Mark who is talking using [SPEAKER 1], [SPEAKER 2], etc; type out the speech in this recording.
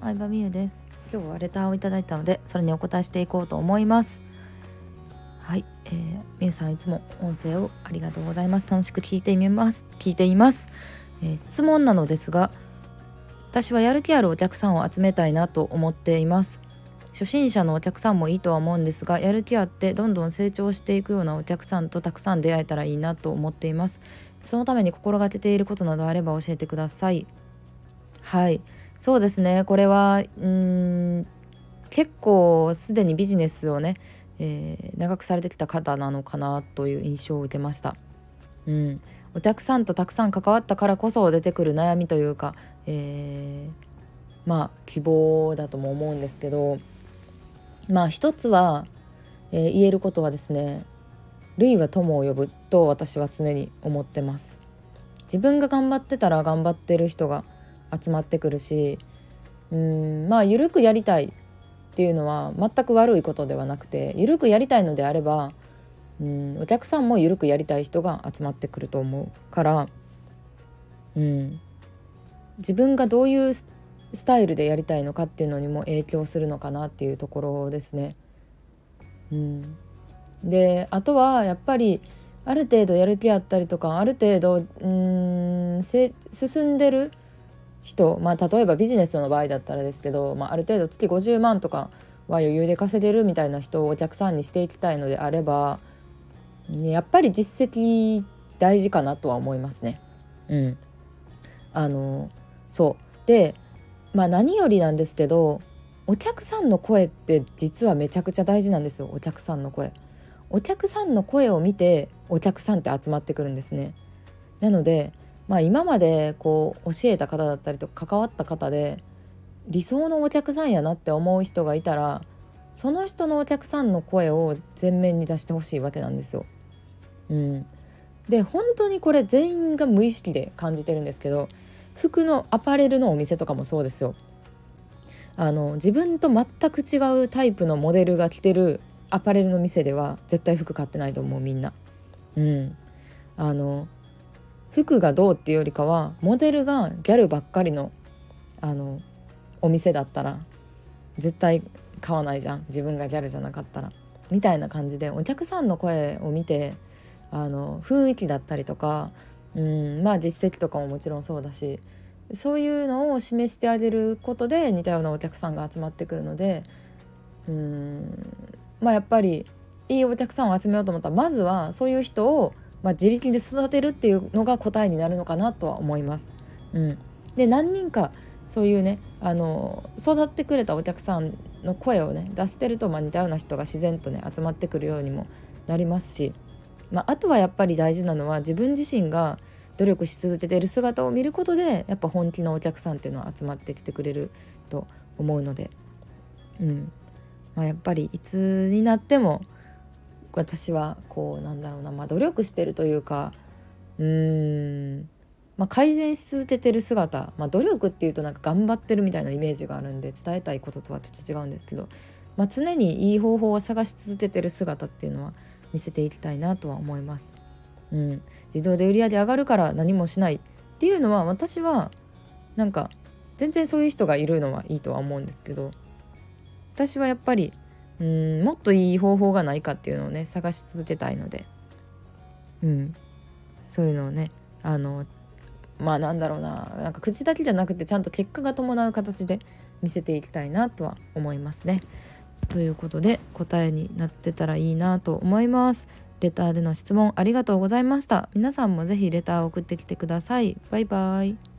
[SPEAKER 1] ん相葉美優です。今日はレターをいただいたのでそれにお答えしていこうと思います。はい、えー、みゆさんいつも音声をありがとうございます。楽しく聞いてみます。聞いています、えー、質問なのですが私はやる気あるお客さんを集めたいなと思っています。初心者のお客さんもいいとは思うんですがやる気あってどんどん成長していくようなお客さんとたくさん出会えたらいいなと思っています。そのために心がけていることなどあれば教えてください。はい。そうですねこれはうん結構すでにビジネスをね、えー、長くされてきた方なのかなという印象を受けました。うん、お客さんとたくさん関わったからこそ出てくる悩みというか、えー、まあ希望だとも思うんですけどまあ一つは、えー、言えることはですね類は友を呼ぶと私は常に思ってます。自分が頑張ってたら頑張ってる人が集まってくるしうんまあ緩くやりたいっていうのは全く悪いことではなくて緩くやりたいのであればうんお客さんも緩くやりたい人が集まってくると思うからうん自分がどういうスタイルでやりたいのかっていうのにも影響するのかなっていうところですね。うん、であとはやっぱりある程度やる気あったりとかある程度うん進んでる人、まあ、例えばビジネスの場合だったらですけど、まあ、ある程度月50万とかは余裕で稼げるみたいな人をお客さんにしていきたいのであれば、ね、やっぱり実績大事かなとは思いますね。うん、あのそうで、まあ、何よりなんですけどお客さんの声って実はめちゃくちゃ大事なんですよお客さんの声。お客さんの声を見てお客さんって集まってくるんですね。なのでまあ、今までこう教えた方だったりとか関わった方で理想のお客さんやなって思う人がいたらその人のお客さんの声を前面に出してほしいわけなんですよ。うん、で本当にこれ全員が無意識で感じてるんですけど服のアパレルのお店とかもそうですよ。あの自分と全く違うタイプのモデルが着てるアパレルの店では絶対服買ってないと思うみんな。うん、あの服がどうっていうよりかはモデルがギャルばっかりのあのお店だったら絶対買わないじゃん。自分がギャルじゃなかったら。みたいな感じでお客さんの声を見てあの雰囲気だったりとかうんまあ実績とかももちろんそうだしそういうのを示してあげることで似たようなお客さんが集まってくるのでうんまあやっぱりいいお客さんを集めようと思ったらまずはそういう人をまあ、自力で育てるっていうのが答えになるのかなとは思います。うん、で何人かそういうねあの育ってくれたお客さんの声をね出してると、まあ、似たような人が自然とね集まってくるようにもなりますし、まあ、あとはやっぱり大事なのは自分自身が努力し続けてる姿を見ることでやっぱ本気のお客さんっていうのは集まってきてくれると思うので、うん。まあ、やっぱりいつになっても私はこうなんだろうな、まあ、努力してるというかうーん、まあ、改善し続けてる姿、まあ、努力っていうとなんか頑張ってるみたいなイメージがあるんで伝えたいこととはちょっと違うんですけど、まあ、常にいい方法を探し続けてる姿っていうのは見せていきたいなとは思います。うん、自動で売り上げ上がるから何もしないっていうのは私はなんか全然そういう人がいるのはいいとは思うんですけど私はやっぱりうんもっといい方法がないかっていうのをね探し続けたいので、うん、そういうのをねあのまあなんだろうななんか口だけじゃなくてちゃんと結果が伴う形で見せていきたいなとは思いますね。ということで答えになってたらいいなと思います。レターでの質問ありがとうございました。皆さんもぜひレターを送ってきてください。バイバイ。